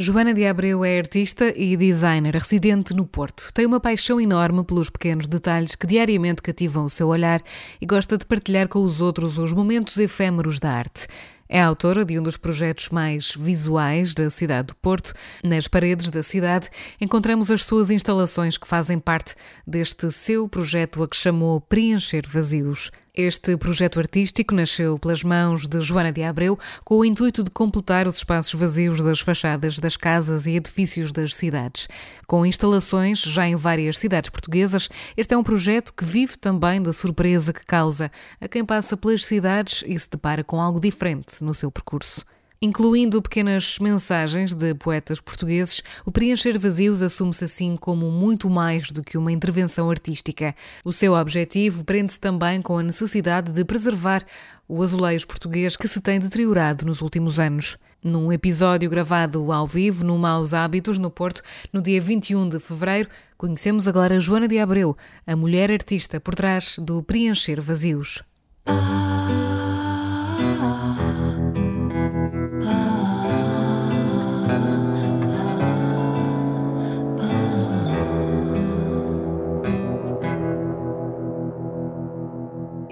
Joana de Abreu é artista e designer residente no Porto. Tem uma paixão enorme pelos pequenos detalhes que diariamente cativam o seu olhar e gosta de partilhar com os outros os momentos efêmeros da arte. É autora de um dos projetos mais visuais da cidade do Porto. Nas paredes da cidade encontramos as suas instalações que fazem parte deste seu projeto a que chamou Preencher Vazios. Este projeto artístico nasceu pelas mãos de Joana de Abreu com o intuito de completar os espaços vazios das fachadas das casas e edifícios das cidades. Com instalações já em várias cidades portuguesas, este é um projeto que vive também da surpresa que causa a quem passa pelas cidades e se depara com algo diferente no seu percurso. Incluindo pequenas mensagens de poetas portugueses, o Preencher Vazios assume-se assim como muito mais do que uma intervenção artística. O seu objetivo prende-se também com a necessidade de preservar o azulejo português que se tem deteriorado nos últimos anos. Num episódio gravado ao vivo no Maus Hábitos, no Porto, no dia 21 de fevereiro, conhecemos agora Joana de Abreu, a mulher artista por trás do Preencher Vazios.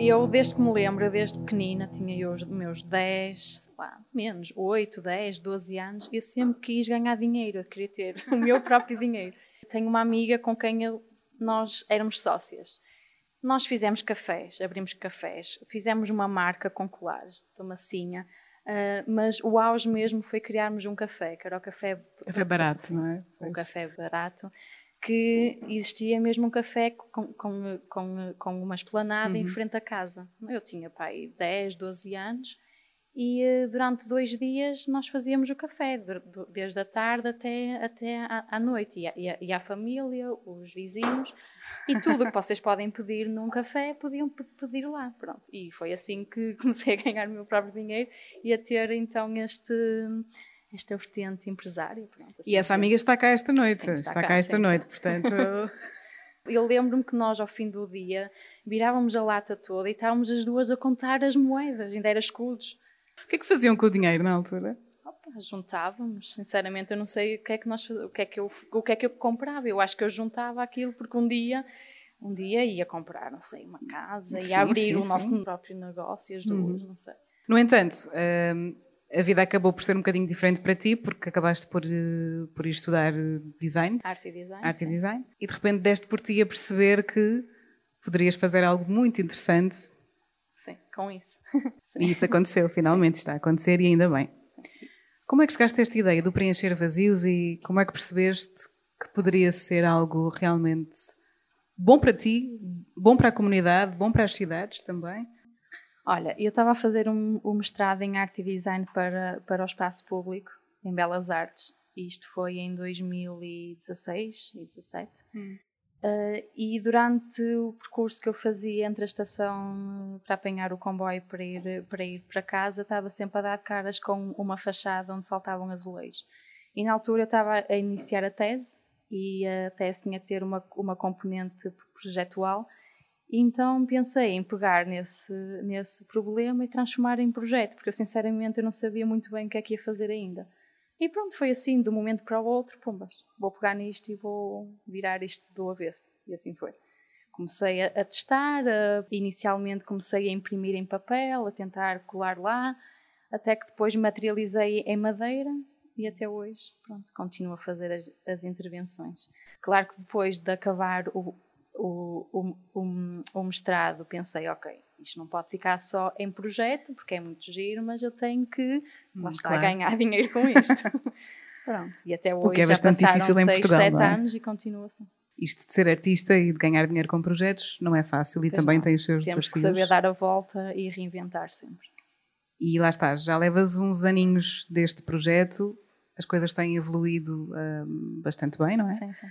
Eu, desde que me lembro, desde pequenina, tinha eu os meus 10, sei lá, menos, 8, 10, 12 anos, eu sempre quis ganhar dinheiro, eu queria ter o meu próprio dinheiro. Tenho uma amiga com quem eu, nós éramos sócias. Nós fizemos cafés, abrimos cafés, fizemos uma marca com colares, de massinha, uh, mas o auge mesmo foi criarmos um café, que era o café... Café barato, não é? Um café barato que existia mesmo um café com, com, com, com uma esplanada uhum. em frente à casa. Eu tinha pai 10, 12 anos e eh, durante dois dias nós fazíamos o café, desde a tarde até, até à, noite. E a, e, a, e a família, os vizinhos e tudo que vocês podem pedir num café podiam pedir lá. Pronto. E foi assim que comecei a ganhar o meu próprio dinheiro e a ter então este esta vertente empresária. Pronto, assim, e essa amiga está cá esta noite, sim, está, está, cá, cá esta sim, noite, sim. portanto. Eu lembro-me que nós, ao fim do dia, virávamos a lata toda e estávamos as duas a contar as moedas, ainda era escudos. O que é que faziam com o dinheiro na altura? Opa, juntávamos, sinceramente, eu não sei o que é que nós, o que é que eu, o que é que eu comprava. Eu acho que eu juntava aquilo porque um dia, um dia ia comprar, não sei, uma casa, ia abrir o nosso próprio negócio, as duas, uhum. não sei. No entanto, hum, a vida acabou por ser um bocadinho diferente para ti, porque acabaste por, eh, por ir estudar design. Arte e design. Arte sim. e design. E de repente deste por ti a perceber que poderias fazer algo muito interessante. Sim, com isso. Sim. E isso aconteceu, finalmente está a acontecer e ainda bem. Sim. Como é que chegaste a esta ideia do preencher vazios e como é que percebeste que poderia ser algo realmente bom para ti, bom para a comunidade, bom para as cidades também? Olha, eu estava a fazer um, um, mestrado em arte e design para, para o espaço público, em Belas Artes. Isto foi em 2016 e 2017. Hum. Uh, e durante o percurso que eu fazia entre a estação para apanhar o comboio para ir para, ir para casa, estava sempre a dar caras com uma fachada onde faltavam azulejos. E na altura eu estava a iniciar a tese e a tese tinha que ter uma, uma componente projetual. Então pensei em pegar nesse, nesse problema e transformar em projeto, porque eu sinceramente eu não sabia muito bem o que é que ia fazer ainda. E pronto, foi assim, de um momento para o outro, pumbas, vou pegar nisto e vou virar isto do avesso. E assim foi. Comecei a, a testar, a, inicialmente comecei a imprimir em papel, a tentar colar lá, até que depois materializei em madeira e até hoje, pronto, continuo a fazer as, as intervenções. Claro que depois de acabar o, o, o, o, o mestrado, pensei, ok, isto não pode ficar só em projeto, porque é muito giro, mas eu tenho que hum, lá está, claro. ganhar dinheiro com isto. Pronto, e até hoje é já passaram 6, 7 é? anos e continua assim. Isto de ser artista e de ganhar dinheiro com projetos não é fácil e pois também não. tem os seus Temos desafios. Temos que saber dar a volta e reinventar sempre. E lá está, já levas uns aninhos deste projeto, as coisas têm evoluído um, bastante bem, não é? Sim, sim.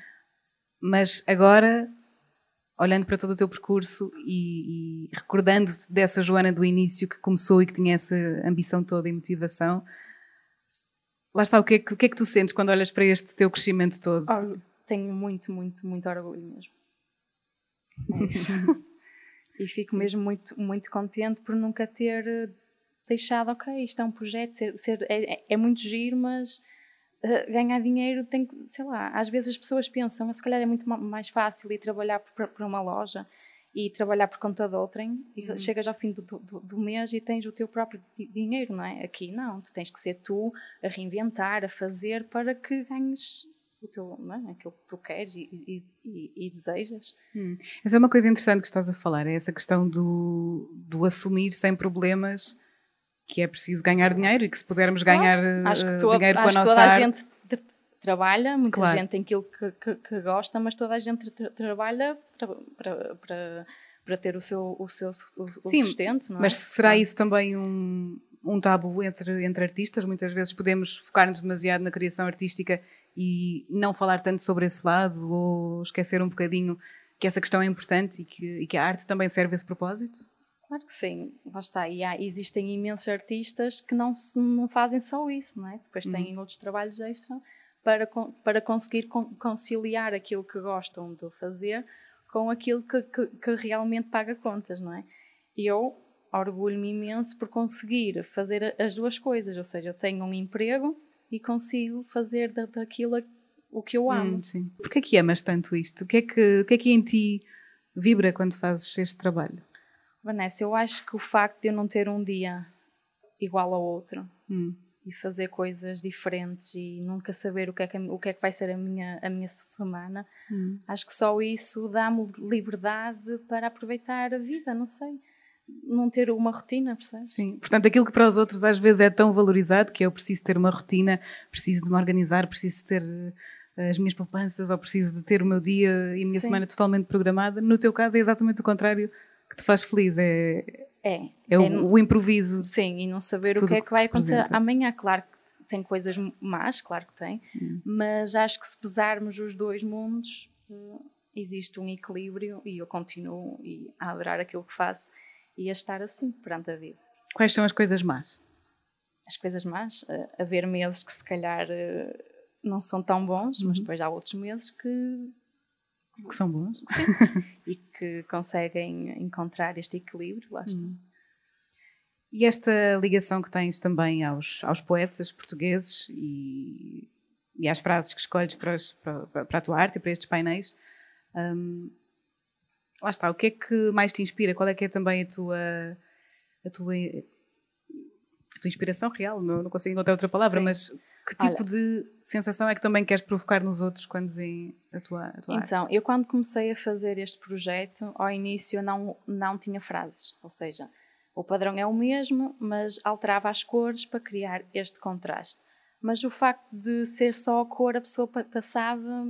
Mas agora olhando para todo o teu percurso e, e recordando-te dessa Joana do início que começou e que tinha essa ambição toda e motivação, lá está, o que, é que, que é que tu sentes quando olhas para este teu crescimento todo? Oh, tenho muito, muito, muito orgulho mesmo. É e fico Sim. mesmo muito, muito contente por nunca ter eh, deixado, ok, isto é um projeto, ser, ser é, é muito giro, mas ganhar dinheiro tem que, sei lá, às vezes as pessoas pensam, se calhar é muito mais fácil ir trabalhar para uma loja e trabalhar por conta de outrem e uhum. chegas ao fim do, do, do, mês e tens o teu próprio dinheiro, não é? Aqui não, tu tens que ser tu a reinventar, a fazer para que ganhes o teu, não é? aquilo que tu queres e, e, e, e desejas. Hum. Essa é uma coisa interessante que estás a falar, é essa questão do, do assumir sem problemas que é preciso ganhar dinheiro e que se pudermos ganhar acho que toda, dinheiro com a nossa toda a gente trabalha, muita claro. gente tem aquilo que, que, que, gosta, mas toda a gente tra trabalha para, para, para, para, ter o seu, o seu o, Sim, sustento. Não é? mas será isso também um, um tabu entre, entre artistas? Muitas vezes podemos focar-nos demasiado na criação artística e não falar tanto sobre esse lado ou esquecer um bocadinho que essa questão é importante e que, e que a arte também serve a esse propósito? Claro que sim, lá está. E há, existem imensos artistas que não, se, não fazem só isso, não é? Depois têm uhum. outros trabalhos extra para, para conseguir conciliar aquilo que gostam de fazer com aquilo que, que, que realmente paga contas, não é? E eu orgulho-me imenso por conseguir fazer as duas coisas, ou seja, eu tenho um emprego e consigo fazer daquilo o que eu amo. Hum, sim. Porquê que amas tanto isto? O que, é que, o que é que em ti vibra quando fazes este trabalho? Vanessa, eu acho que o facto de eu não ter um dia igual ao outro hum. e fazer coisas diferentes e nunca saber o que é que, o que, é que vai ser a minha, a minha semana, hum. acho que só isso dá-me liberdade para aproveitar a vida, não sei. Não ter uma rotina, percebes? Sim, portanto, aquilo que para os outros às vezes é tão valorizado, que é eu preciso ter uma rotina, preciso de me organizar, preciso ter eh, as minhas poupanças ou preciso de ter o meu dia e a minha Sim. semana totalmente programada. No teu caso é exatamente o contrário que te faz feliz, é, é, é, é o, o, improviso. Sim, e não saber o que é que, que vai acontecer amanhã. Claro que tem coisas más, claro que tem, hum. mas acho que se pesarmos os dois mundos, eh, existe um equilíbrio e eu continuo a adorar aquilo que faço e a estar assim perante a vida. Quais são as coisas más? As coisas más? Eh, haver meses que se calhar eh, não são tão bons, uhum. mas depois há outros meses que que são bons. Sim. e que conseguem encontrar este equilíbrio, lá está. Hum. E esta ligação que tens também aos, aos poetas portugueses e, e às frases que escolhes para, os, para, para, a tua arte e para estes painéis, um, lá está, o que é que mais te inspira? Qual é que é também a tua, a tua, a tua inspiração real? Não, não consigo encontrar outra palavra, Sim. mas que tipo Olha, de sensação é que também queres provocar nos outros quando vêm a tua, a tua Então, arte? eu quando comecei a fazer este projeto, ao início não, não tinha frases, ou seja, o padrão é o mesmo, mas alterava as cores para criar este contraste. mas o facto de ser só a cor, a pessoa passava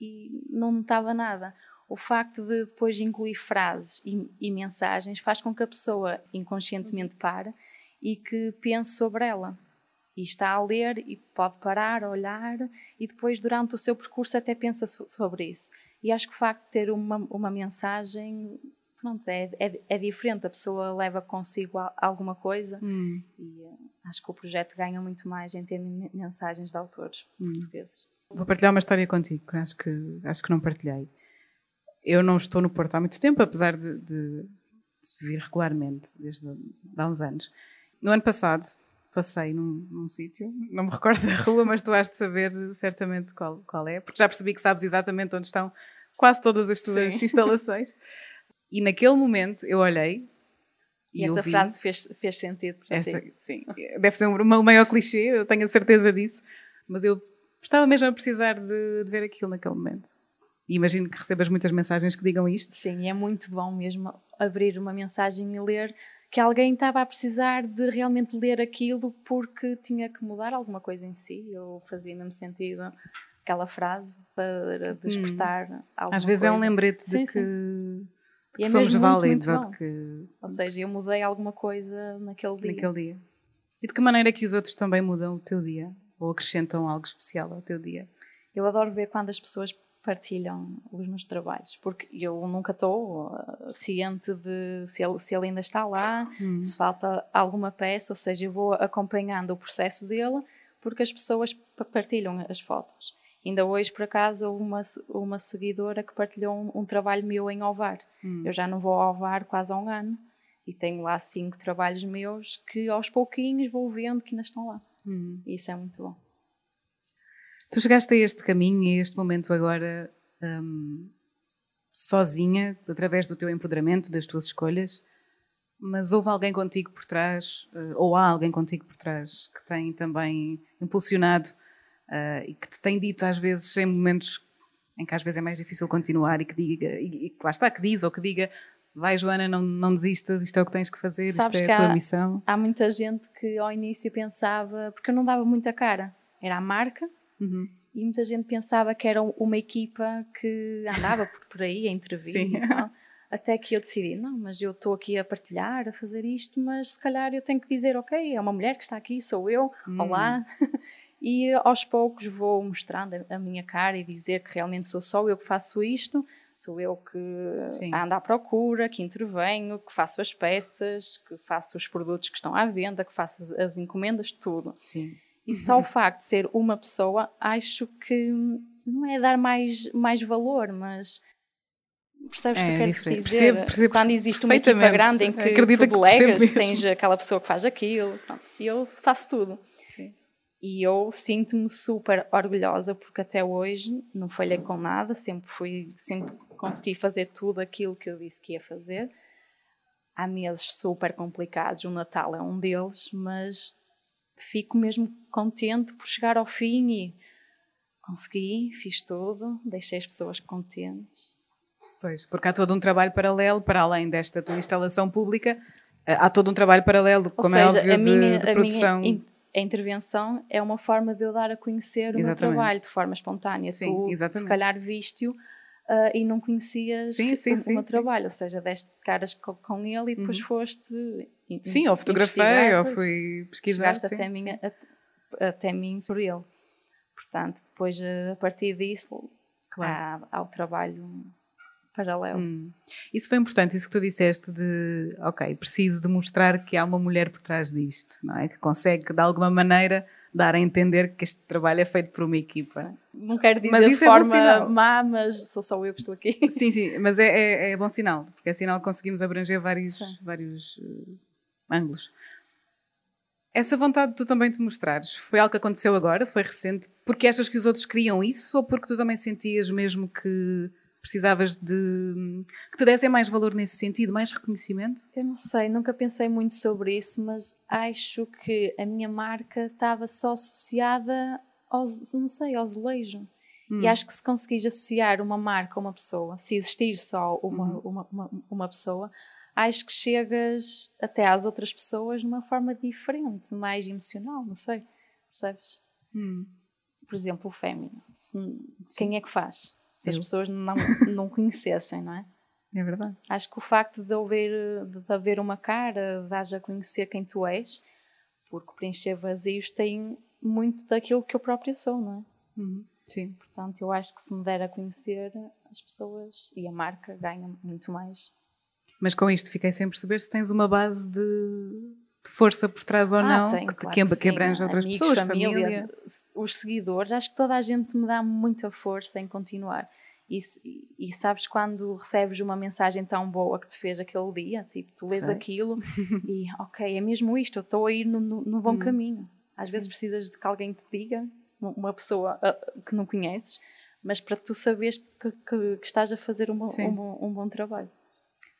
e não notava nada. O facto de depois incluir frases e, e mensagens faz com que a pessoa inconscientemente pare e que pense sobre ela e está a ler e pode parar, olhar e depois durante o seu percurso até pensa sobre isso. E acho que o facto de ter uma, uma mensagem pronto, é, é, é diferente, a pessoa leva consigo alguma coisa hum. e uh, acho que o projeto ganha muito mais em ter mensagens de autores hum. portugueses. Vou partilhar uma história contigo, que acho que, acho que não partilhei. Eu não estou no Porto há muito tempo, apesar de, de, de vir regularmente, desde há uns anos. No ano passado, passei num, num sítio, não me recordo da rua, mas tu has de saber certamente qual, qual é, porque já percebi que sabes exatamente onde estão quase todas as tuas Sim. instalações. E naquele momento eu olhei. E, e essa frase fez, fez sentido para essa, ti. Sim, deve ser o maior clichê, eu tenho a certeza disso, mas eu estava mesmo a precisar de, de ver aquilo naquele momento. E imagino que recebas muitas mensagens que digam isto. Sim, é muito bom mesmo abrir uma mensagem e ler que alguém estava a precisar de realmente ler aquilo porque tinha que mudar alguma coisa em si, ou fazia mesmo sentido aquela frase para despertar hum. alguma Às vezes coisa. é um lembrete de sim, que, sim. que é somos válidos. Ou, que... ou seja, eu mudei alguma coisa naquele dia. Naquele dia. E de que maneira é que os outros também mudam o teu dia? Ou acrescentam algo especial ao teu dia? Eu adoro ver quando as pessoas partilham os meus trabalhos, porque eu nunca estou uh, ciente de se ele, se ele ainda está lá, hum. se falta alguma peça, ou seja, eu vou acompanhando o processo dele, porque as pessoas partilham as fotos. Ainda hoje, por acaso, uma, uma seguidora que partilhou um, um trabalho meu em Ovar. Hum. Eu já não vou ao Ovar quase há um ano e tenho lá cinco trabalhos meus que aos pouquinhos vou vendo que ainda estão lá. Hum. Isso é muito bom. Tu chegaste a este caminho e a este momento agora um, sozinha, através do teu empoderamento, das tuas escolhas, mas houve alguém contigo por trás, uh, ou há alguém contigo por trás, que tem também impulsionado uh, e que te tem dito às vezes, em momentos em que às vezes é mais difícil continuar e que diga, e, e lá está, que diz ou que diga vai Joana, não, não desistas, isto é o que tens que fazer, Sabes isto é a tua há, missão. Há muita gente que ao início pensava, porque eu não dava muita cara, era a marca, Uhum. E muita gente pensava que era uma equipa que andava por, por aí a intervir Até que eu decidi, não, mas eu estou aqui a partilhar, a fazer isto, mas se calhar eu tenho que dizer, ok, é uma mulher que está aqui, sou eu, hum. olá. e aos poucos vou mostrando a minha cara e dizer que realmente sou só eu que faço isto, sou eu que Sim. ando à procura, que intervenho, que faço as peças, que faço os produtos que estão à venda, que faço as, as encomendas, tudo. Sim. E só o facto de ser uma pessoa, acho que não é dar mais, mais valor, mas percebes o é, que eu quero diferente. dizer? Percebo, percebo Quando existe uma equipa grande em que Acredita tu delegas, tens aquela pessoa que faz aquilo, e eu faço tudo. Sim. E eu sinto-me super orgulhosa porque até hoje não falhei com nada, sempre fui, sempre consegui fazer tudo aquilo que eu disse que ia fazer. Há meses super complicados, o Natal é um deles, mas fico mesmo contente por chegar ao fim e consegui, fiz tudo, deixei as pessoas contentes. Pois, porque há todo um trabalho paralelo, para além desta tua instalação pública, eh, há todo um trabalho paralelo, como é seja, é óbvio, a minha, de, de produção. A, minha a intervenção é uma forma de eu dar a conhecer o exatamente. meu trabalho de forma espontânea. Sim, tu, exatamente. se calhar, viste-o uh, e não conhecias sim, sim, o, sim, meu trabalho, ou seja, deste caras com, com ele e depois uhum. foste. Sim, ou fotografei, ou fui pesquisar. Chegaste até, mim, até mim por ele. Portanto, depois a partir disso claro. há, há o trabalho paralelo. Hum. Isso foi importante, isso que tu disseste de, ok, preciso demonstrar que há uma mulher por trás disto, não é? Que consegue de alguma maneira dar a entender que este trabalho é feito por uma equipa. Sim. Não quero dizer de é forma é má, mas sou só eu que estou aqui. Sim, sim, mas é, é, é bom sinal, porque é sinal que conseguimos abranger vários, vários uh, ângulos. Essa vontade de tu também te mostrares, foi algo que aconteceu agora? Foi recente? Porque achas que os outros queriam isso ou porque tu também sentias mesmo que precisavas de que te dessem mais valor nesse sentido, mais reconhecimento? Eu não sei, nunca pensei muito sobre isso, mas acho que a minha marca estava só associada aos, não sei, ao azulejo. Hum. E acho que se conseguires associar uma marca a uma pessoa, se existir só uma, uhum. uma, uma, uma pessoa, acho que chegas até às outras pessoas de uma forma diferente, mais emocional, não sei, percebes? Hum. Por exemplo, o fémino. Quem é que faz? Se as pessoas não, não conhecessem, não é? É verdade. Acho que o facto de haver, de haver uma cara, de a conhecer quem tu és, porque preencher vazios tem muito daquilo que eu própria sou, não é? Uhum. Sim. Portanto, eu acho que se me der a conhecer, as pessoas e a marca ganham muito mais. Mas com isto fiquei sem perceber se tens uma base de, de força por trás ou ah, não, tenho, que, claro que, que abrange outras Amigos, pessoas, família, família. Os seguidores, acho que toda a gente me dá muita força em continuar. E, e, sabes quando recebes uma mensagem tão boa que te fez aquele dia, tipo, tu lês Sei. aquilo e ok, é mesmo isto, eu estou a ir no, no, no bom hum. caminho. Às vezes precisas de que alguém te diga, uma pessoa uh, que não conheces, mas para tu saberes que, que, que estás a fazer um, um, bom, um bom trabalho.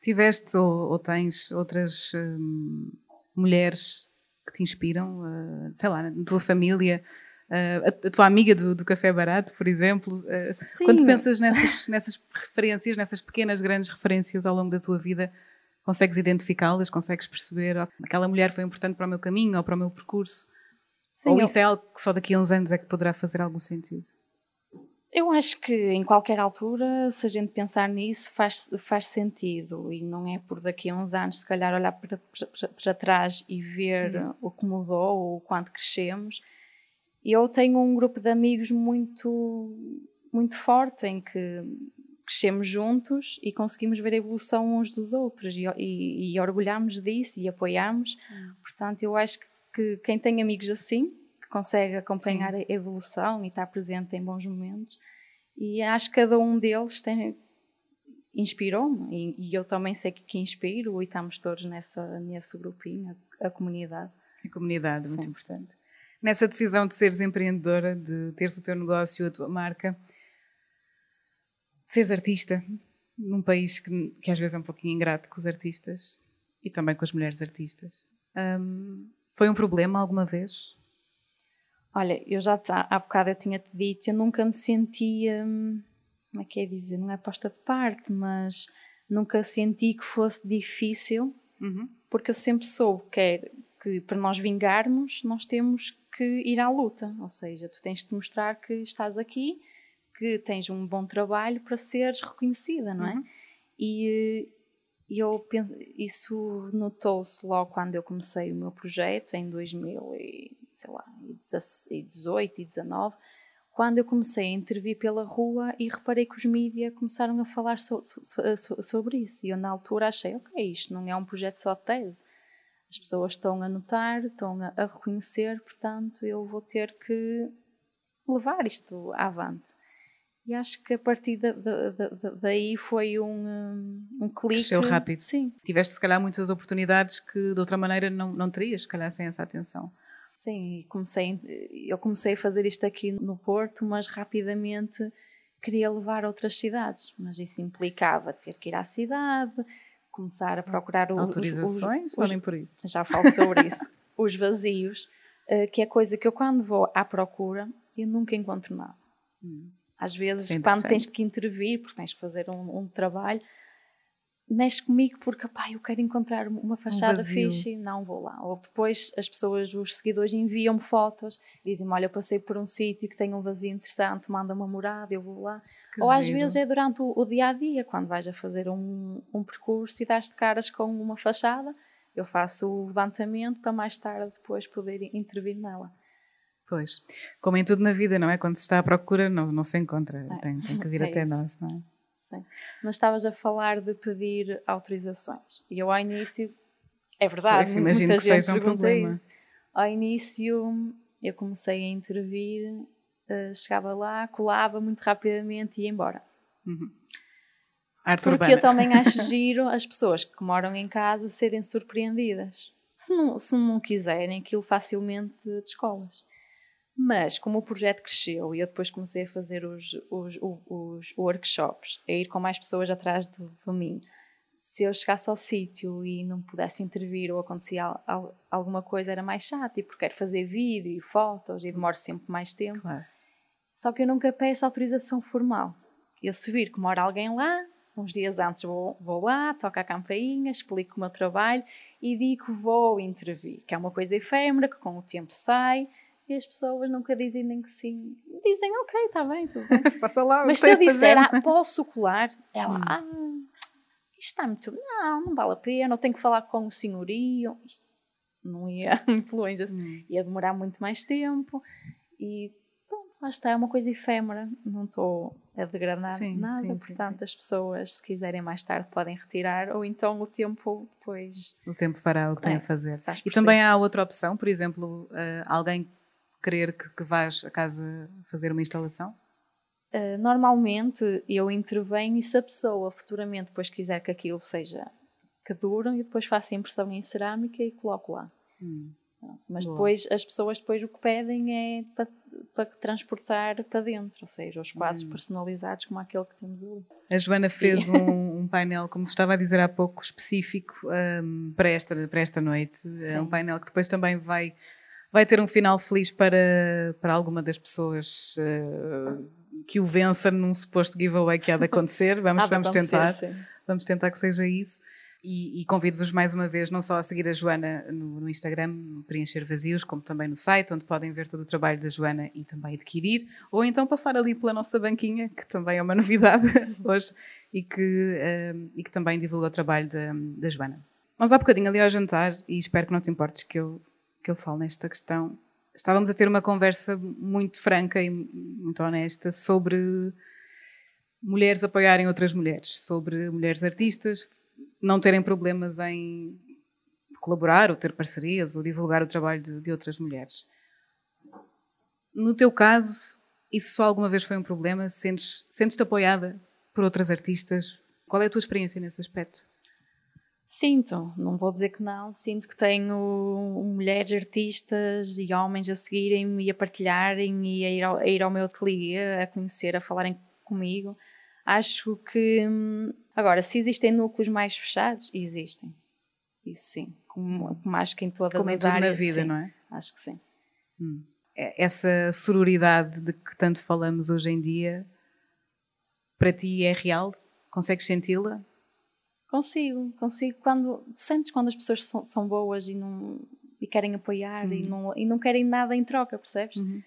Tiveste ou, ou tens outras hum, mulheres que te inspiram, uh, sei lá, na tua família, Uh, a, a, tua amiga do, do, café barato, por exemplo, uh, quando pensas nessas, nessas referências, nessas pequenas, grandes referências ao longo da tua vida, consegues identificá-las, consegues perceber oh, aquela mulher foi importante para o meu caminho ou para o meu percurso? Sim, ou eu... isso é algo que só daqui a uns anos é que poderá fazer algum sentido? Eu acho que em qualquer altura, se a gente pensar nisso, faz, faz sentido. E não é por daqui a uns anos, se calhar, olhar para, para, para trás e ver hum. o que mudou ou o quanto crescemos eu tenho um grupo de amigos muito, muito forte em que crescemos juntos e conseguimos ver a evolução uns dos outros e, e, e orgulhamos disso e apoiamos. Hum. Portanto, eu acho que quem tem amigos assim, consegue acompanhar Sim. a evolução e estar presente em bons momentos, e acho que cada um deles tem, inspirou-me e, e, eu também sei que, que inspiro e estamos todos nessa, nesse grupinho, a, a comunidade. A comunidade, muito Sim. importante nessa decisão de seres empreendedora, de teres o teu negócio, a tua marca, de seres artista, num país que, que, às vezes é um pouquinho ingrato com os artistas e também com as mulheres artistas. Um, foi um problema alguma vez? Olha, eu já há bocado eu tinha-te dito, eu nunca me sentia, hum, como é que é dizer, não é posta de parte, mas nunca senti que fosse difícil, uhum. porque eu sempre soube que, é, que para nós vingarmos, nós temos que ir à luta, ou seja, tu tens de mostrar que estás aqui, que tens um bom trabalho para seres reconhecida, não é? Uhum. E eu penso, isso notou-se logo quando eu comecei o meu projeto em 2018 e 19, quando eu comecei a intervir pela rua e reparei que os mídias começaram a falar so, so, so, sobre isso. E eu, na altura, achei: ok, isto não é um projeto só de tese, as pessoas estão a notar, estão a, a reconhecer, portanto, eu vou ter que levar isto avante. E acho que a partir da, da, da, daí foi um, um clique. Cresceu rápido. Sim. Tiveste, se calhar, muitas oportunidades que de outra maneira não, não terias, se calhar, sem essa atenção. Sim, comecei, eu comecei a fazer isto aqui no Porto, mas rapidamente queria levar a outras cidades. Mas isso implicava ter que ir à cidade, começar a procurar os, autorizações os, os, ou nem por isso? Já falo sobre isso. os vazios, uh, que é coisa que eu quando vou à procura eu nunca encontro nada. Hum. Às vezes, Sim, quando tens que intervir, porque tens que fazer um, um trabalho, mexe comigo porque pá, eu quero encontrar uma fachada um fixe não vou lá. Ou depois as pessoas, os seguidores enviam-me fotos, dizem-me: Olha, eu passei por um sítio que tem um vazio interessante, manda uma morada, eu vou lá. Que Ou às vezes é durante o, o, dia a dia, quando vais a fazer um, um percurso e dás de caras com uma fachada, eu faço o levantamento para mais tarde depois poder intervir nela. Pois, como em tudo na vida, não é? Quando se está à procura, não, não se encontra, é. tem, tem que vir é até isso. nós, não é? Sim. Mas estavas a falar de pedir autorizações. E eu ao início, é verdade, pois, imagino muita que gente seja um problema. Isso. Ao início eu comecei a intervir, uh, chegava lá, colava muito rapidamente e ia embora. Uhum. Porque urbana. eu também acho giro as pessoas que moram em casa serem surpreendidas. Se não, se não quiserem, aquilo facilmente de escolas. Mas, como o projeto cresceu e eu depois comecei a fazer os, os, os workshops, a ir com mais pessoas atrás de, de mim, se eu chegasse ao sítio e não pudesse intervir ou acontecia alguma coisa, era mais chato, e porque quero fazer vídeo e fotos e demoro sempre mais tempo. Claro. Só que eu nunca peço autorização formal. Eu se vir que mora alguém lá, uns dias antes vou, vou lá, toco a campainha, explico o meu trabalho e digo que vou intervir, que é uma coisa efêmera, que com o tempo sai E as pessoas nunca dizem nem que sim. Dizem, ok, está bem, tudo bem. Passa lá. Mas se eu disser, ah, posso colar? Ela, hum. ah, isto está muito. Não, não vale a pena, eu tenho que falar com o senhorio. Não ia muito longe, assim. hum. ia demorar muito mais tempo. E pronto, lá está, é uma coisa efêmera. Não estou a degradar sim, nada, sim, portanto, sim, as pessoas, se quiserem mais tarde, podem retirar, ou então o tempo depois. O tempo fará o que é, tem a fazer. E também há outra opção, por exemplo, uh, alguém querer que, que vás a casa fazer uma instalação? Uh, normalmente eu intervenho e se a pessoa futuramente depois quiser que aquilo seja que dure, eu depois faço a impressão em cerâmica e coloco lá. Hum. Mas Boa. depois as pessoas depois o que pedem é para, para transportar para dentro, ou seja, os quadros hum. personalizados como aquele que temos ali. A Joana fez um, um, painel, como estava a dizer há pouco, específico um, para, esta, para esta noite. É um painel que depois também vai vai ter um final feliz para, para alguma das pessoas uh, que o vença num suposto giveaway que há de acontecer. Vamos, vamos tentar. Vamos tentar que seja isso. E, e convido-vos mais uma vez não só a seguir a Joana no, no, Instagram, Preencher Vazios, como também no site, onde podem ver todo o trabalho da Joana e também adquirir, ou então passar ali pela nossa banquinha, que também é uma novidade hoje, e que, uh, e que também divulga o trabalho da, da Joana. Nós há bocadinho ali ao jantar, e espero que não te importes que eu que eu falo nesta questão, estávamos a ter uma conversa muito franca e muito honesta sobre mulheres apoiarem outras mulheres, sobre mulheres artistas não terem problemas em colaborar ou ter parcerias ou divulgar o trabalho de, de outras mulheres. No teu caso, isso alguma vez foi um problema? Sentes-te sentes apoiada por outras artistas? Qual é a tua experiência nesse aspecto? Sinto, não vou dizer que não, sinto que tenho mulheres artistas e homens a seguirem-me e a partilharem e a ir, ao, a ir ao meu ateliê, a conhecer, a falarem comigo. Acho que, hum, agora, se existem núcleos mais fechados, existem. Isso sim, como, como acho que em todas como as áreas. na vida, sim, não é? Acho que sim. Hum. É, essa sororidade de que tanto falamos hoje em dia, para ti é real? Consegues senti-la? Consigo, consigo quando sentes quando as pessoas são, são boas e não e querem apoiar uhum. e, não, e não querem nada em troca, percebes? Uhum.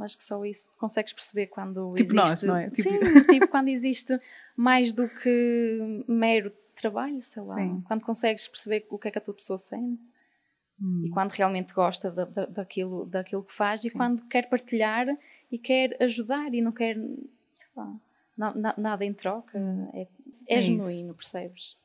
Acho que só isso consegues perceber quando tipo existe, nós, não é? Tipo... Sim, tipo quando existe mais do que mero trabalho, sei lá. Sim. Quando consegues perceber o que é que a tua pessoa sente hum. e quando realmente gosta da, da, daquilo, daquilo que faz Sim. e quando quer partilhar e quer ajudar e não quer, sei lá, na, nada em troca. É é, é genuíno, isso. percebes?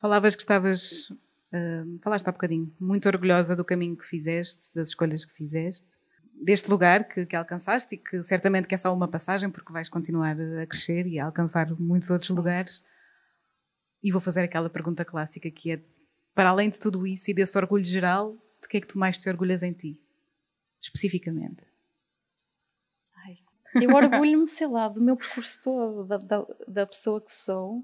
Falavas que estavas, uh, falaste há bocadinho, muito orgulhosa do caminho que fizeste, das escolhas que fizeste, deste lugar que, que alcançaste e que certamente que é só uma passagem porque vais continuar a crescer e a alcançar muitos outros Sim. lugares. E vou fazer aquela pergunta clássica que é, para além de tudo isso e desse orgulho geral, de que é que tu mais te orgulhas em ti? Especificamente. Eu orgulho-me, sei lá, do meu percurso todo, da, da, da pessoa que sou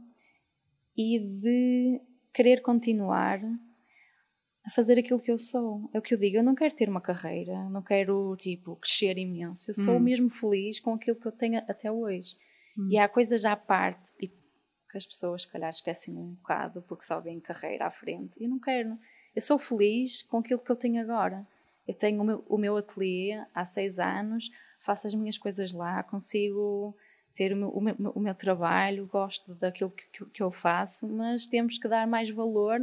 e de querer continuar a fazer aquilo que eu sou. É o que eu digo, eu não quero ter uma carreira, não quero, tipo, crescer imenso. Eu sou hum. mesmo feliz com aquilo que eu tenho até hoje. Hum. E há coisas à parte e que as pessoas, se calhar, esquecem um bocado porque só vêm carreira à frente. Eu não quero. Eu sou feliz com aquilo que eu tenho agora. Eu tenho o meu, o meu ateliê há seis anos, faço as minhas coisas lá, consigo ter o meu, o meu, o meu trabalho, gosto daquilo que, que, eu faço, mas temos que dar mais valor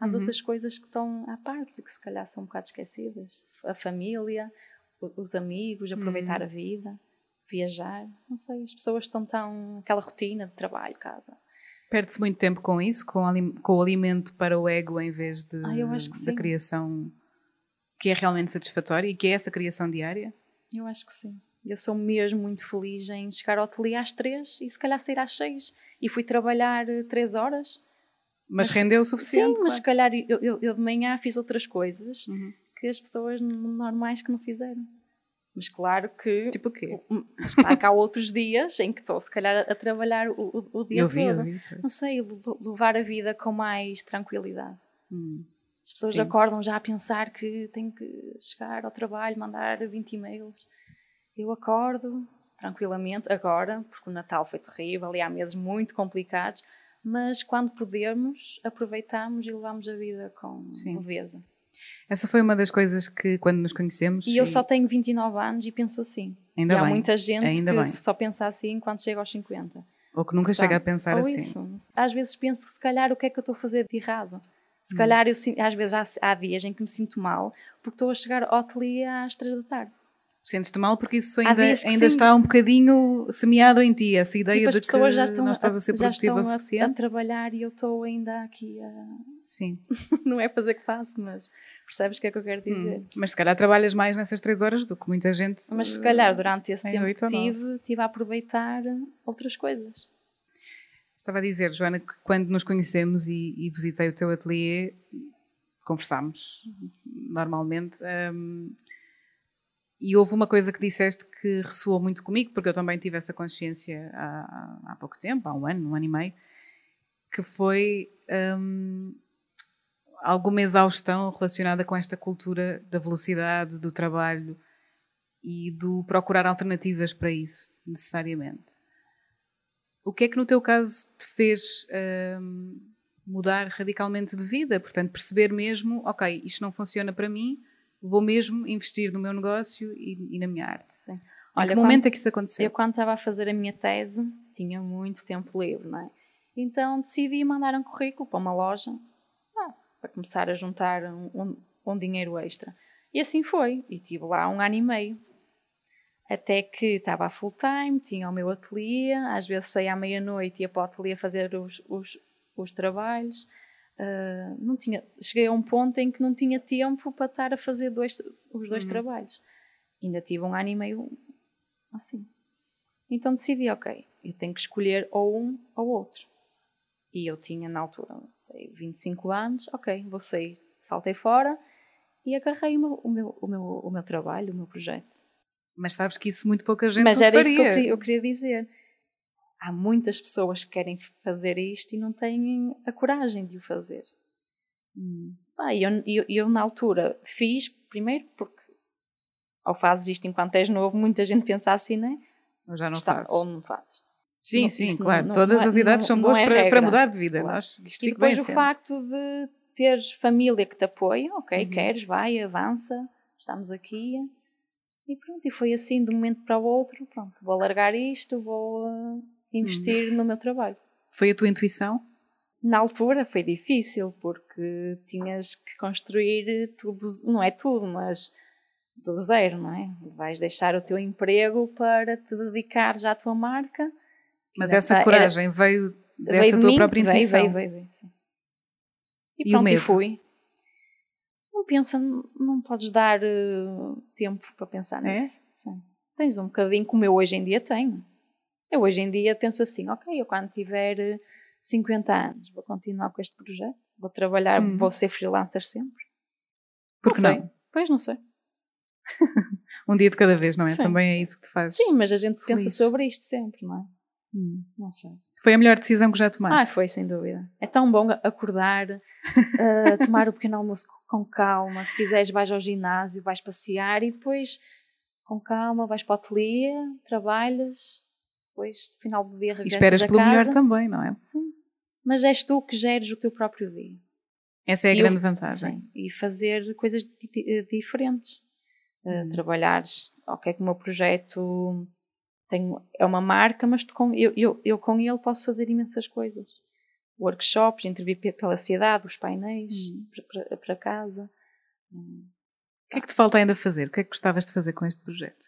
às uhum. outras coisas que estão à parte, que se calhar são um bocado esquecidas. A família, os amigos, aproveitar uhum. a vida, viajar, não sei, as pessoas estão tão. aquela rotina de trabalho, casa. Perde-se muito tempo com isso, com, com o alimento para o ego em vez de, ah, da criação que é realmente satisfatória e que é essa criação diária? Eu acho que sim. Eu sou mesmo muito feliz em chegar ao ateliê às três e se calhar sair às seis. E fui trabalhar eh, três horas. Mas, mas rendeu o suficiente. Sim, claro. mas se calhar eu, eu, eu, de manhã fiz outras coisas uhum. que as pessoas normais que não fizeram. Mas claro que. Tipo o quê? Mas claro que há outros dias em que estou, se calhar, a trabalhar o, o, o dia eu vi, todo. Eu vi, não sei, levar a vida com mais tranquilidade. Hum. As pessoas Sim. acordam já a pensar que têm que chegar ao trabalho, mandar 20 e-mails. Eu acordo tranquilamente agora, porque o Natal foi terrível e há meses muito complicados, mas quando podemos, aproveitamos e levamos a vida com Sim. leveza. Essa foi uma das coisas que, quando nos conhecemos. E eu só tenho 29 anos e penso assim. Ainda e bem. há muita gente Ainda que bem. só pensa assim quando chega aos 50. Ou que nunca chega a pensar assim. Isso. Às vezes penso que se calhar o que é que eu estou a fazer de errado. Se Hum. calhar eu às vezes há, há dias em que me sinto mal porque estou a chegar ao ateliê às 3 da tarde. Sentes-te mal porque isso ainda, ainda está um bocadinho semeado em ti, essa ideia tipo, de que já estão, não estás a ser produtiva o a- a, suficiente. trabalhar e eu estou ainda aqui a... Sim. não é fazer que faço, mas percebes o que é que eu quero dizer? Hum. Mas se calhar trabalhas mais nessas três horas do que muita gente. Mas se calhar durante esse em tempo que tive, tive a aproveitar outras coisas. Estava a dizer, Joana, que quando nos conhecemos e, e visitei o teu ateliê, conversámos normalmente. hum, e houve uma coisa que disseste que ressoou muito comigo, porque eu também tive essa consciência há, há pouco tempo, há um ano, um ano e meio, que foi hum, alguma exaustão relacionada com esta cultura da velocidade, do trabalho e do procurar alternativas para isso, necessariamente. O que é que no teu caso te fez hum, mudar radicalmente de vida? Portanto, perceber mesmo, ok, isto não funciona para mim, vou mesmo investir no meu negócio e, e na minha arte. Sim. Em Olha, que quando- momento é que isso aconteceu? Eu, quando estava a fazer a minha tese, tinha muito tempo livre, não é? Então decidi mandar um currículo para uma loja ah, para começar a juntar um, um- um dinheiro extra. E assim foi. E tive lá um ano e meio. Até que estava a full time, tinha o meu ateliê, às vezes saía à meia-noite e ia para o ateliê fazer os, os, os trabalhos. Ah, não tinha, cheguei a um ponto em que não tinha tempo para estar a fazer dois, os dois trabalhos. Ainda tive um ano e meio assim. Então decidi, ok, eu tenho que escolher ou um ou outro. E eu tinha na altura, não sei, 25 anos, ok, vou sair. Saltei fora e agarrei o meu, o meu, o meu, o meu trabalho, o meu projeto. Mas sabes que isso muito pouca gente Mas era faria. isso que eu queria, eu queria dizer. Há muitas pessoas que querem fazer isto e não têm a coragem de o fazer. Hum. E eu, eu, eu, na altura fiz, primeiro porque ou fazes isto enquanto és novo, muita gente pensa assim, não é? Ou já não Está- fazes. Ou não fazes. Sim, não- sim, claro. não- Todas não é- as idades não- são boas é para, para mudar de vida. Claro. Nós, isto E depois o assente. facto de teres família que te apoia, ok, Uhum. queres, vai, avança, estamos aqui. E pronto, e foi assim de um momento para o outro, pronto, vou largar isto, vou uh, investir no meu trabalho. Foi a tua intuição? Na altura foi difícil, porque tinhas que construir tudo, não é tudo, mas do zero, não é? Vais deixar o teu emprego para te dedicar já à tua marca. Mas essa coragem veio dessa veio tua mim, própria intuição. Veio, veio, veio, sim. E, E pronto, e fui. Não pensa, não, não podes dar eh, tempo para pensar É? nisso. Sim. Tens um bocadinho como eu hoje em dia tenho. Eu hoje em dia penso assim, ok, eu quando tiver eh, 50 anos vou continuar com este projeto, vou trabalhar, Hum. vou ser freelancer sempre. Porque não não? sei. Pois não sei. Um dia de cada vez, não é? Sim. Também é isso que te faz. Sim, mas a gente pensa feliz. sobre isto sempre, não é? Hum. Não sei. Foi a melhor decisão que já tomaste. Ah, foi, sem dúvida. É tão bom acordar, eh, tomar o pequeno almoço com calma. Se quiseres, vais ao ginásio, vais passear e depois, com calma, vais para o ateliê, trabalhas, depois, no final do dia, E regressas esperas a pelo casa. melhor também, não é? Sim. Mas és tu que geres o teu próprio dia. Essa é a E grande eu- vantagem. Sim. E fazer coisas di- di- diferentes. Eh, Hum. Trabalhares, ok, que o meu projeto tem, é uma marca, mas tu com, eu, eu, eu com ele posso fazer imensas coisas. Workshops, intervir pe- pela cidade, os painéis, Hum. para- casa. O que é que te falta ainda fazer? O que é que gostavas de fazer com este projeto?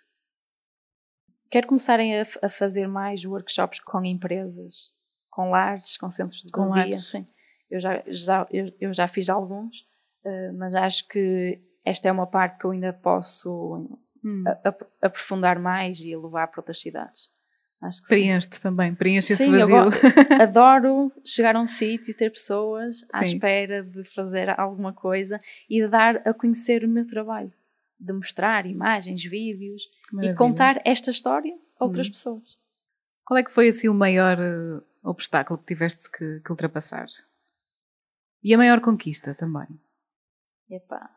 Quero começarem a, a fazer mais workshops com empresas, com lares, com centros de Com dia. Sim. Eu já, já, eu, eu já fiz alguns, eh, mas acho que esta é uma parte que eu ainda posso Hum. a- ap- aprofundar mais e levar para outras cidades. Acho que sim. Preenche-te também, preenche esse Sim, eu vazio. adoro chegar a um sítio e ter pessoas à Sim. espera de fazer alguma coisa e de dar a conhecer o meu trabalho, de mostrar imagens, vídeos e Maravilha. contar esta história a outras Hum. pessoas. Qual é que foi assim o maior eh, obstáculo que tiveste que, que ultrapassar? E a maior conquista também? Epá,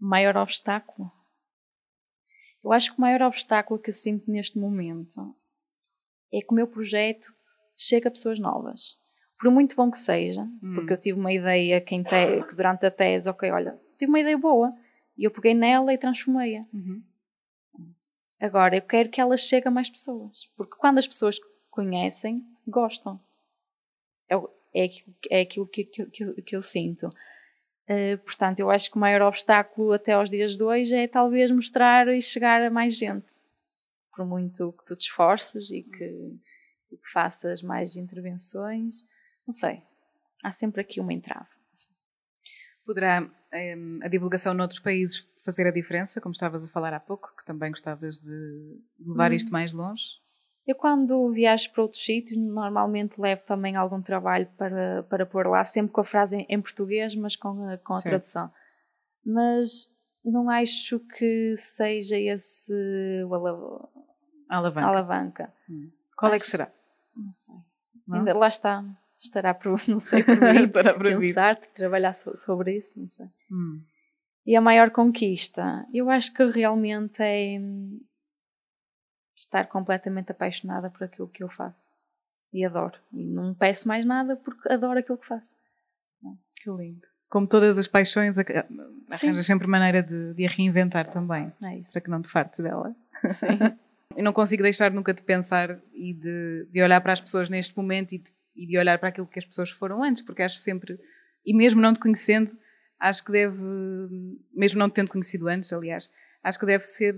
o maior obstáculo. Eu acho que o maior obstáculo que eu sinto neste momento é que o meu projeto chega a pessoas novas. Por muito bom que seja, Hum. porque eu tive uma ideia que, te- que durante a tese, ok, olha, tive uma ideia boa. E eu peguei nela e transformei-a. Uhum. Agora, eu quero que ela chegue a mais pessoas. Porque quando as pessoas conhecem, gostam. É, é, é aquilo que, que, que, que eu sinto. Uh, portanto, eu acho que o maior obstáculo até aos dias de hoje é talvez mostrar e chegar a mais gente. Por muito que tu te esforces e que, e que faças mais intervenções, não sei. Há sempre aqui uma entrave. Poderá um, a divulgação noutros países fazer a diferença, como estavas a falar há pouco, que também gostavas de, de levar hum. isto mais longe? Eu, quando viajo para outros sítios, normalmente levo também algum trabalho para, para pôr lá, sempre com a frase em, português, mas com a, com a tradução. Mas não acho que seja esse o alavanca. alavanca. Hum. Qual acho, é que será? Não sei. Não? Ainda lá está. Estará por, não sei, por mim, Estará por pensar, trabalhar so, sobre isso, não sei. Hum. E a maior conquista, eu acho que realmente é estar completamente apaixonada por aquilo que eu faço. E adoro. E não peço mais nada porque adoro aquilo que faço. Que lindo. Como todas as paixões, arranjas sempre maneira de, de a reinventar também. É isso. Para que não te fartes dela. Sim. eu não consigo deixar nunca de pensar e de, de olhar para as pessoas neste momento e de, e de olhar para aquilo que as pessoas foram antes, porque acho sempre, e mesmo não te conhecendo, acho que deve, mesmo não te tendo conhecido antes, aliás, acho que deve ser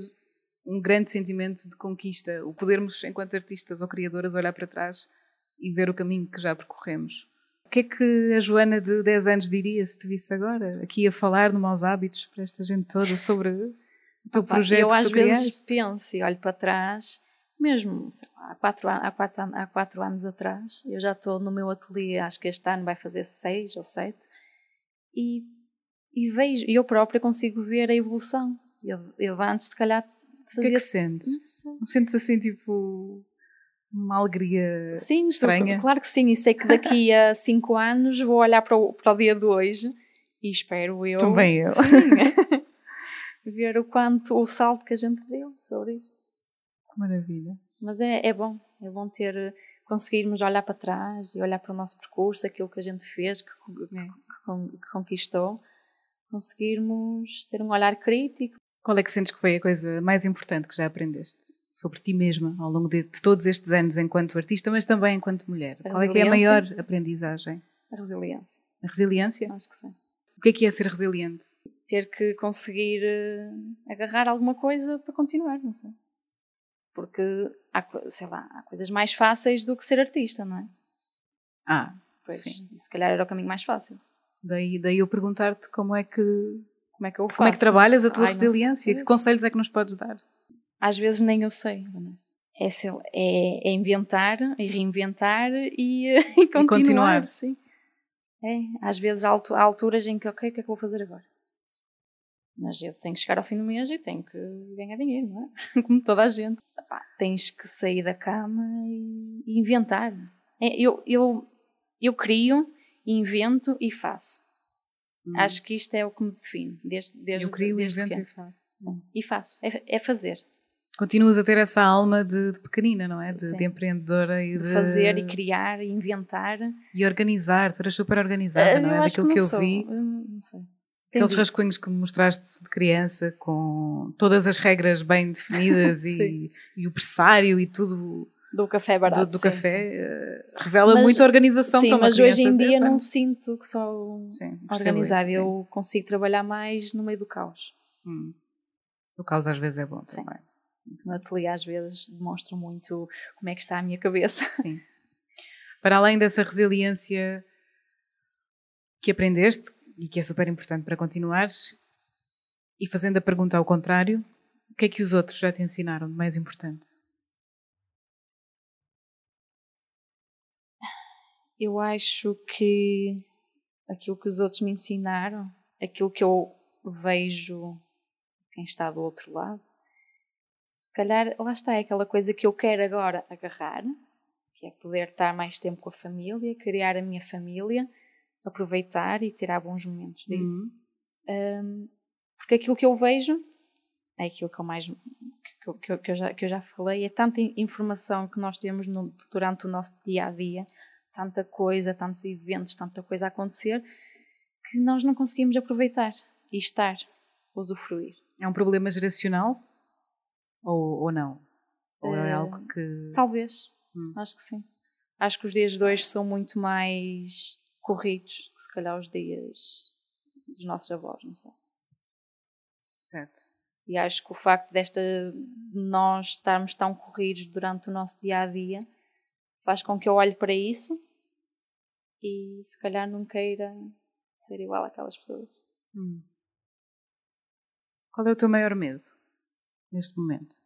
um grande sentimento de conquista, o podermos, enquanto artistas ou criadoras, olhar para trás e ver o caminho que já percorremos. O que é que a Joana de 10 anos diria se te visse agora, aqui a falar no Maus Hábitos para esta gente toda sobre o teu Opa, projeto eu que às vezes penso e olho para trás, mesmo lá, há, quatro, há, quatro, há quatro anos atrás, eu já estou no meu ateliê, acho que este ano vai fazer seis ou sete, e, e vejo, eu própria consigo ver a evolução. Eu, eu antes, se calhar, Fazia... O que é que sentes? Não sentes assim, tipo, uma alegria sim, estranha? Estou, claro que sim, e sei que daqui a cinco anos vou olhar para o, para o dia de hoje e espero eu... Também eu. Sim, ver o quanto, o salto que a gente deu sobre isso. Maravilha. Mas é, é bom, é bom ter, conseguirmos olhar para trás e olhar para o nosso percurso, aquilo que a gente fez, que, é. que, que conquistou, conseguirmos ter um olhar crítico qual é que sentes que foi a coisa mais importante que já aprendeste sobre ti mesma ao longo de, de todos estes anos enquanto artista, mas também enquanto mulher? A Qual é que é a maior aprendizagem? A resiliência. A resiliência? Acho que sim. O que é que é ser resiliente? Ter que conseguir uh, agarrar alguma coisa para continuar, não sei. Porque há, sei lá, há coisas mais fáceis do que ser artista, não é? Ah, pois, sim. se calhar era o caminho mais fácil. Daí, daí eu perguntar-te como é que como é que eu faço? Como é que trabalhas a tua Ai, resiliência? Que conselhos é que nos podes dar? Às vezes nem eu sei, Vanessa. É, é, é inventar e reinventar e, e continuar. E continuar. Sim. É, às vezes há alturas em que, ok, o que é que eu vou fazer agora? Mas eu tenho que chegar ao fim do mês e tenho que ganhar dinheiro, não é? Como toda a gente. Epá, tens que sair da cama e, e inventar. É, eu, eu, eu crio, invento e faço. Hum. Acho que isto é o que me define. Desde, desde, eu crio, desde invento e faço. Sim. E faço. É, é, fazer. Continuas a ter essa alma de, de pequenina, não é? De, de empreendedora e de... de... fazer e criar e inventar. E organizar. Tu eras super organizada, uh, não é? Daquilo que, que eu sou. vi. não sei. Aqueles rascunhos que me mostraste de criança com todas as regras bem definidas e, e o pressário e tudo do café barato. Do, do sim, café sim. Uh, revela mas, muita organização sim, para uma mas hoje em dia não sinto que sou organizada. Isso, eu consigo trabalhar mais no meio do caos. Hum. O caos às vezes é bom sim. também. No ateliê às vezes demonstra muito como é que está a minha cabeça. Sim. Para além dessa resiliência que aprendeste e que é super importante para continuares, e fazendo a pergunta ao contrário, o que é que os outros já te ensinaram de mais importante? Eu acho que aquilo que os outros me ensinaram, aquilo que eu vejo quem está do outro lado, se calhar lá está, é aquela coisa que eu quero agora agarrar, que é poder estar mais tempo com a família, criar a minha família, aproveitar e tirar bons momentos disso. Uhum. Um, porque aquilo que eu vejo é aquilo que eu mais que, que, que, eu já, que eu já falei, é tanta informação que nós temos no, durante o nosso dia a dia tanta coisa, tantos eventos, tanta coisa a acontecer, que nós não conseguimos aproveitar. e estar, usufruir. É um problema geracional ou, ou não? Ou é uh, algo que. Talvez, hum. acho que sim. Acho que os dias de hoje são muito mais corridos que se calhar os dias dos nossos avós, não sei. Certo. E acho que o facto desta nós estarmos tão corridos durante o nosso dia a dia faz com que eu olhe para isso e se calhar não queira ser igual àquelas pessoas. Hum. Qual é o teu maior medo neste momento?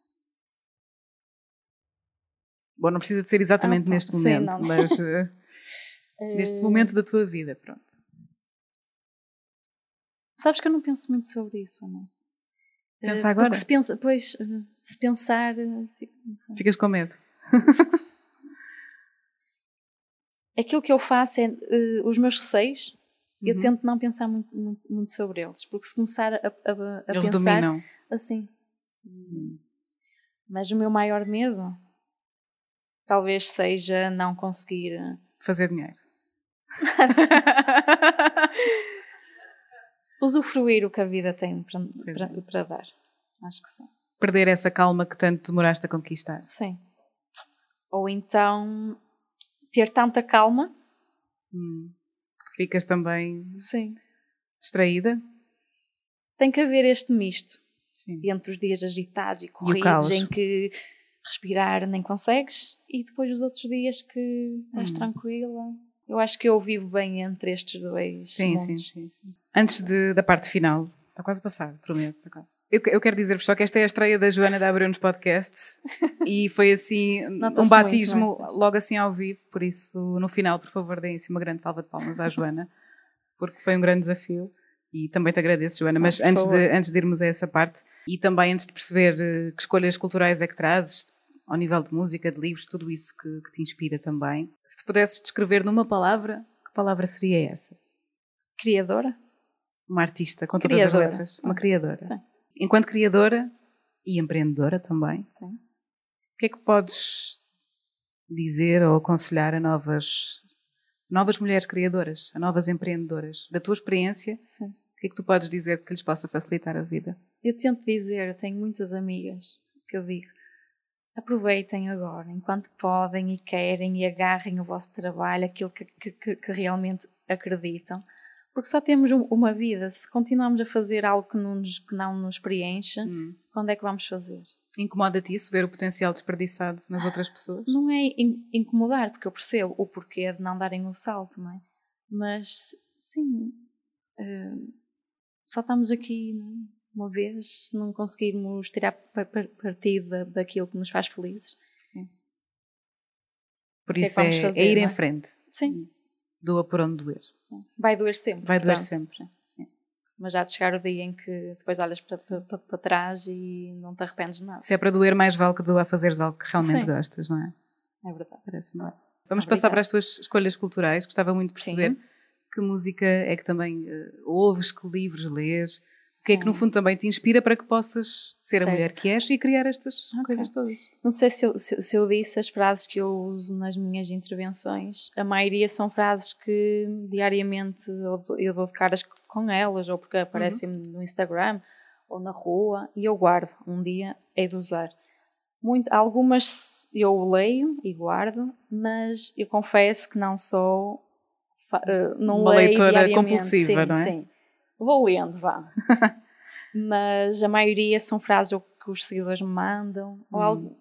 Bom, não precisa de ser exatamente ah, neste momento, sim, mas uh, neste momento da tua vida, pronto. Sabes que eu não penso muito sobre isso, Vanessa. Pensa uh, agora? se pensa, pois, se pensar, fico Ficas com medo. Aquilo que eu faço é os meus receios. Uhum. Eu tento não pensar muito, muito, muito, sobre eles, porque se começar a, a, a eles pensar dominam. assim. Uhum. Mas o meu maior medo talvez seja não conseguir fazer dinheiro. Usufruir o que a vida tem para, para, é. para, dar. Acho que sim. Perder essa calma que tanto demoraste a conquistar. Sim. Ou então ter tanta calma. Hum. Ficas também sim. distraída. Tem que haver este misto sim. entre os dias agitados e corridos, e em que respirar nem consegues, e depois os outros dias que estás hum. tranquila. Eu acho que eu vivo bem entre estes dois. Sim, sim, sim, sim, Antes de, da parte final, está quase a passar, prometo, está quase. Eu, eu quero dizer-vos só que esta é a estreia da Joana da Abreu nos podcasts e foi assim um batismo muito, logo assim ao vivo, por isso no final, por favor, deem-se uma grande salva de palmas à Joana, porque foi um grande desafio. E também te agradeço, Joana. Mas antes de, antes de irmos a essa parte, e também antes de perceber eh, que escolhas culturais é que trazes, ao nível de música, de livros, tudo isso que, que te inspira também. Se te pudesses descrever numa palavra, que palavra seria essa? Criadora. Uma artista com todas criadora. as letras. Uma criadora. Sim. Enquanto criadora e empreendedora também, Sim. o que é que podes dizer ou aconselhar a novas, novas mulheres criadoras, a novas empreendedoras? Da tua experiência, Sim. o que é que tu podes dizer que lhes possa facilitar a vida? Eu tento dizer, eu tenho muitas amigas que eu digo, aproveitem agora, enquanto podem e querem e agarrem o vosso trabalho, aquilo que, que, que realmente acreditam, porque só temos uma vida. Se continuarmos a fazer algo que não nos, que não nos preenche, hum. quando é que vamos fazer? Incomoda-te isso, ver o potencial desperdiçado nas outras pessoas? Não é incomodar, porque eu percebo o porquê de não darem o salto, não é? Mas, sim, uh, só estamos aqui, é? uma vez, se não conseguirmos tirar partido daquilo que nos faz felizes. Sim. Por é isso é, é, é, ir é? em frente. Sim. Doa por onde doer. Sim. Vai doer sempre. Vai doer sempre. Sim. Mas já de chegar o dia em que depois olhas para, para, para, trás e não te arrependes de nada. Se é para doer, mais vale que doa a fazeres algo que realmente gostas, não é? É verdade. Parece-me bem. Vamos Obrigada. passar para as tuas escolhas culturais. Gostava muito de perceber que música é que também uh, ouves, que livros lês, o que é que no fundo também te inspira para que possas ser certo. a mulher que és e criar estas okay. coisas todas? Não sei se eu, se, se eu, disse as frases que eu uso nas minhas intervenções, a maioria são frases que diariamente eu dou de caras com elas, ou porque aparecem uhum. no Instagram ou na rua, e eu guardo. Um dia hei de usar. Muito, algumas eu leio e guardo, mas eu confesso que não sou. Uh, não Uma leitora compulsiva, sim, não é? Sim Vou lendo, vá. Mas a maioria são frases que os seguidores me mandam, hum. ou, algo,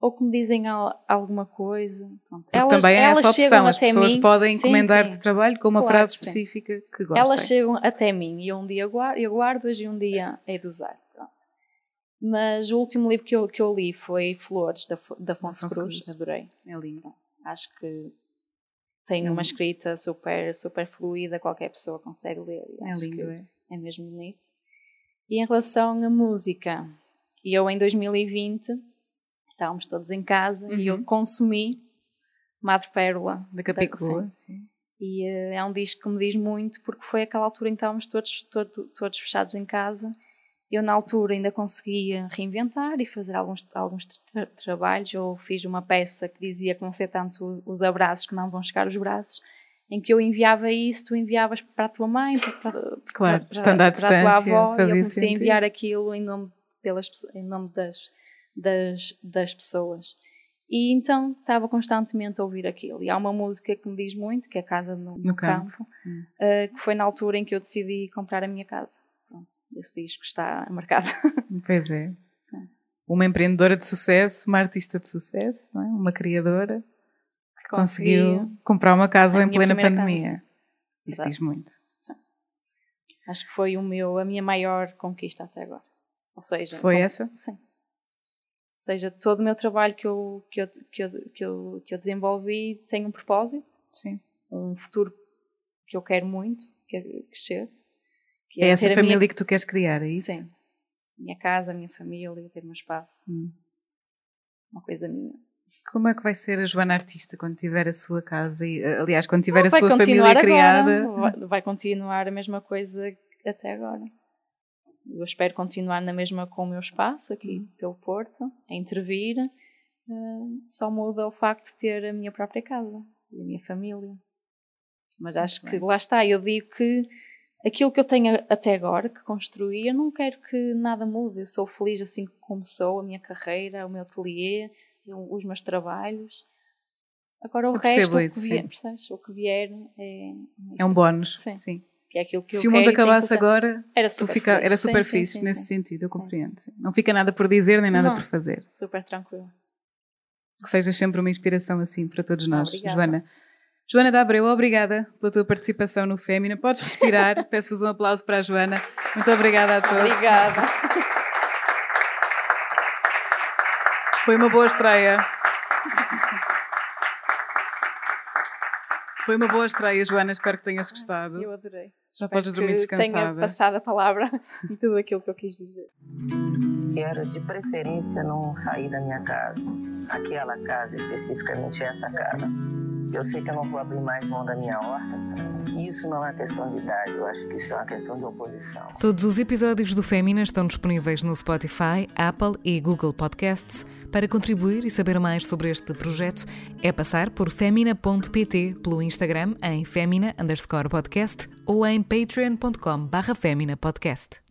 ou que me dizem alguma coisa. Elas, também é essa opção, as pessoas mim. podem encomendar-te trabalho com uma claro, frase específica sim. que gostem. Elas chegam até mim e um dia guardo, eu guardo-as e um dia hei de usar. Pronto. Mas o último livro que eu, que eu li foi Flores, da, da Afonso, Afonso Cruz. Cruz. Adorei. É lindo. Acho que tem uma escrita super, super fluida, qualquer pessoa consegue ler. É lindo, é. É mesmo bonito. E em relação à música, eu em 2020 estávamos todos em casa uhum. e eu uhum. consumi Madre Pérola da Capicua. E uh, é um disco que me diz muito porque foi aquela altura em que estávamos todos, todo, todos fechados em casa eu, na altura, ainda conseguia reinventar e fazer alguns, alguns tra trabalhos. Eu fiz uma peça que dizia que vão ser tanto os abraços que não vão chegar os braços. em que eu enviava isso, tu enviavas para a tua mãe, para, para, claro, para, estando à distância, para a tua avó, e eu comecei sentido. a enviar aquilo em nome, pelas, em nome das, das, das pessoas. E então estava constantemente a ouvir aquilo. E há uma música que me diz muito, que é a Casa no, no, no Campo, campo hum. uh, que foi na altura em que eu decidi comprar a minha casa. Esse disco está marcado. Pois é. Sim. Uma empreendedora de sucesso, uma artista de sucesso, é? uma criadora que conseguiu comprar uma casa em plena pandemia. Casa. Isso Exato. diz muito. Sim. Acho que foi o meu, a minha maior conquista até agora. Ou seja, foi essa? Sim seja, todo o meu trabalho que eu, que eu, que eu, que eu, que eu desenvolvi tem um propósito, Sim. um futuro que eu quero muito, que é crescer. É, é essa família minha... que tu queres criar, é isso? Sim. Minha casa, minha família, ter meu espaço. Hum. Uma coisa minha. Como é que vai ser a Joana Artista quando tiver a sua casa e, aliás, quando tiver a sua família agora. criada? Vai, vai continuar a mesma coisa até agora. Eu espero continuar na mesma com o meu espaço aqui uhum. pelo Porto, a intervir. Uh, só muda o facto de ter a minha própria casa e a minha família. Mas acho Muito que bem. lá está, eu digo que aquilo que eu tenho até agora, que construí, eu não quero que nada mude. Eu sou feliz assim como sou, a minha carreira, o meu ateliê, os meus trabalhos. Agora o resto, o que, vier, o que vier é... É um bónus, sim. sim que é aquilo que Se o mundo acabasse agora, era super, fica. Era super sim, fixe sim, nesse sentido, eu compreendo. Não fica nada por dizer nem nada Não, por fazer. Super tranquilo. Que seja sempre uma inspiração assim para todos nós, Obrigada. Joana. Joana da Abreu, obrigada pela tua participação no Fémina. Podes respirar. Peço-vos um aplauso para a Joana. Muito obrigada a todos. Obrigada. Foi uma boa estreia. Foi uma boa estreia, Joana. Espero que tenhas gostado. Eu adorei. Já Espero podes dormir descansada. tenha passado a palavra e tudo aquilo que eu quis dizer. Quero de preferência não sair da minha casa. Aquela casa, especificamente essa casa. Eu sei que eu não vou abrir mais mão da minha horta isso não é questão de idade, eu acho que isso é uma questão de oposição. Todos os episódios do Fémina estão disponíveis no Spotify, Apple e Google Podcasts. Para contribuir e saber mais sobre este projeto, é passar por femina.pt pelo Instagram em femina underscore podcast ou em patreon.com barra podcast.